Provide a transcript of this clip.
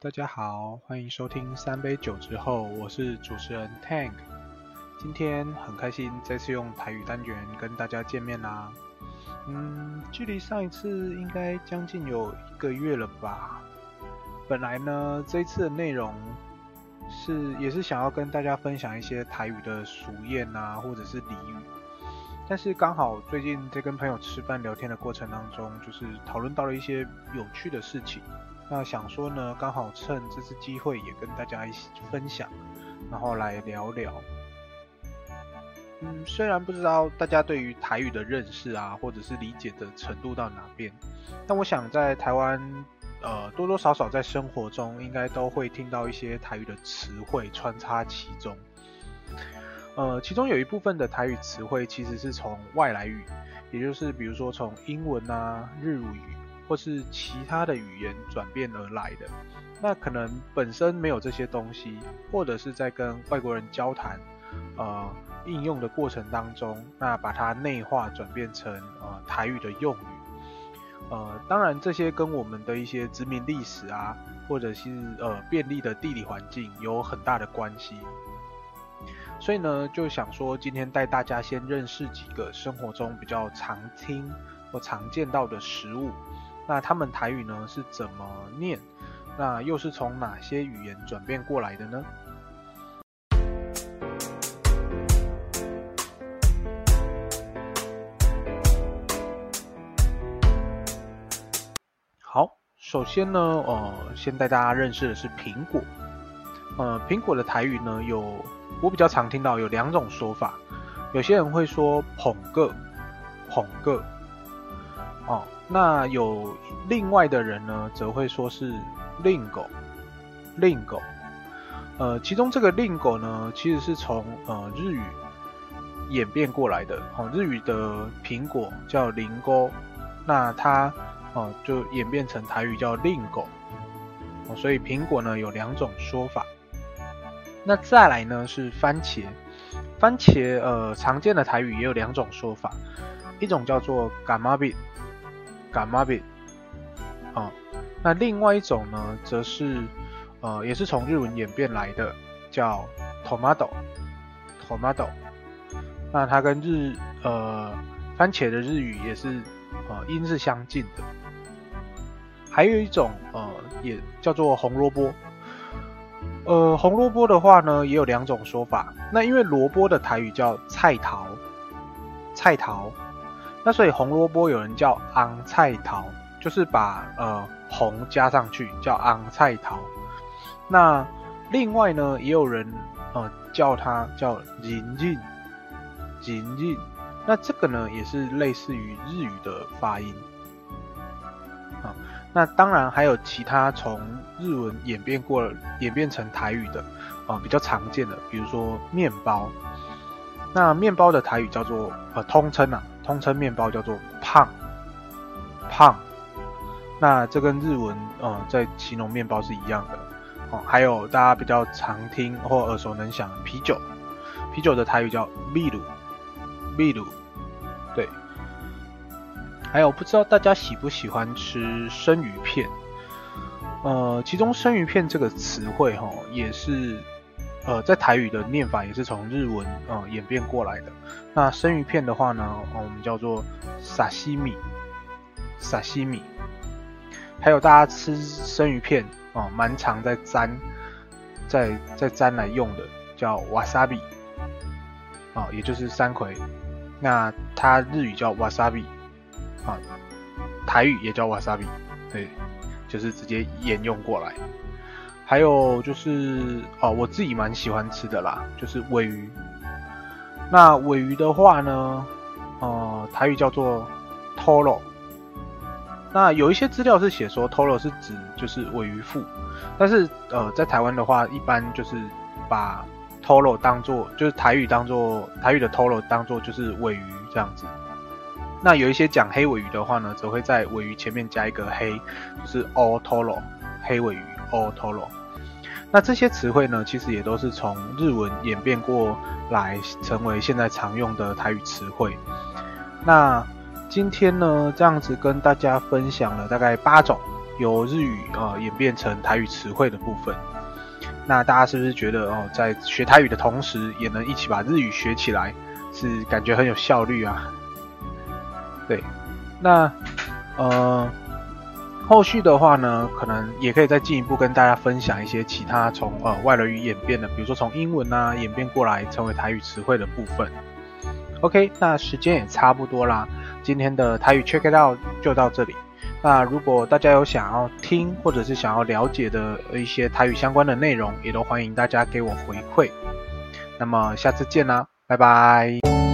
大家好，欢迎收听三杯酒之后，我是主持人 Tank。今天很开心再次用台语单元跟大家见面啦。嗯，距离上一次应该将近有一个月了吧。本来呢，这一次的内容是也是想要跟大家分享一些台语的俗谚啊，或者是俚语。但是刚好最近在跟朋友吃饭聊天的过程当中，就是讨论到了一些有趣的事情。那想说呢，刚好趁这次机会也跟大家一起分享，然后来聊聊。嗯，虽然不知道大家对于台语的认识啊，或者是理解的程度到哪边，但我想在台湾，呃，多多少少在生活中应该都会听到一些台语的词汇穿插其中。呃，其中有一部分的台语词汇其实是从外来语，也就是比如说从英文啊、日语。或是其他的语言转变而来的，那可能本身没有这些东西，或者是在跟外国人交谈，呃，应用的过程当中，那把它内化转变成呃台语的用语，呃，当然这些跟我们的一些殖民历史啊，或者是呃便利的地理环境有很大的关系，所以呢，就想说今天带大家先认识几个生活中比较常听或常见到的食物。那他们台语呢是怎么念？那又是从哪些语言转变过来的呢？好，首先呢，呃，先带大家认识的是苹果。呃，苹果的台语呢，有我比较常听到有两种说法，有些人会说捧个，捧个。哦，那有另外的人呢，则会说是令狗，令狗。呃，其中这个令狗呢，其实是从呃日语演变过来的。哦，日语的苹果叫林沟，那它哦、就演变成台语叫令狗。哦，所以苹果呢有两种说法。那再来呢是番茄，番茄呃常见的台语也有两种说法，一种叫做柑仔蜜。柑仔蜜，啊，那另外一种呢，则是呃，也是从日文演变来的，叫 tomato，tomato，那它跟日呃番茄的日语也是呃音是相近的。还有一种呃，也叫做红萝卜，呃，红萝卜的话呢，也有两种说法。那因为萝卜的台语叫菜桃，菜桃。那所以红萝卜有人叫昂菜桃，就是把呃红加上去叫昂菜桃。那另外呢，也有人呃叫它叫银印银印。那这个呢也是类似于日语的发音啊。那当然还有其他从日文演变过演变成台语的啊，比较常见的，比如说面包。那面包的台语叫做呃通称啊。通称面包叫做胖胖，那这跟日文呃在形容面包是一样的哦。还有大家比较常听或耳熟能详的啤酒，啤酒的台语叫秘鲁秘鲁，对。还有不知道大家喜不喜欢吃生鱼片？呃，其中生鱼片这个词汇哈也是。呃，在台语的念法也是从日文呃演变过来的。那生鱼片的话呢，我们叫做萨西米，沙西米。还有大家吃生鱼片啊，蛮、常在沾，在在沾来用的，叫瓦萨比，啊，也就是山葵。那它日语叫瓦萨比，啊，台语也叫瓦萨比，对，就是直接沿用过来。还有就是哦，我自己蛮喜欢吃的啦，就是鮪鱼。那鮪鱼的话呢，呃，台语叫做 toro。那有一些资料是写说 toro 是指就是鮪鱼腹，但是呃，在台湾的话，一般就是把 toro 当做就是台语当做台语的 toro 当做就是鮪鱼这样子。那有一些讲黑鮪鱼的话呢，则会在鮪鱼前面加一个黑，就是 o toro 黑鮪鱼 o toro。那这些词汇呢，其实也都是从日文演变过来，成为现在常用的台语词汇。那今天呢，这样子跟大家分享了大概八种由日语呃演变成台语词汇的部分。那大家是不是觉得哦，在学台语的同时，也能一起把日语学起来，是感觉很有效率啊？对，那呃。后续的话呢，可能也可以再进一步跟大家分享一些其他从呃外来语演变的，比如说从英文啊演变过来成为台语词汇的部分。OK，那时间也差不多啦，今天的台语 Check It Out 就到这里。那如果大家有想要听或者是想要了解的一些台语相关的内容，也都欢迎大家给我回馈。那么下次见啦，拜拜。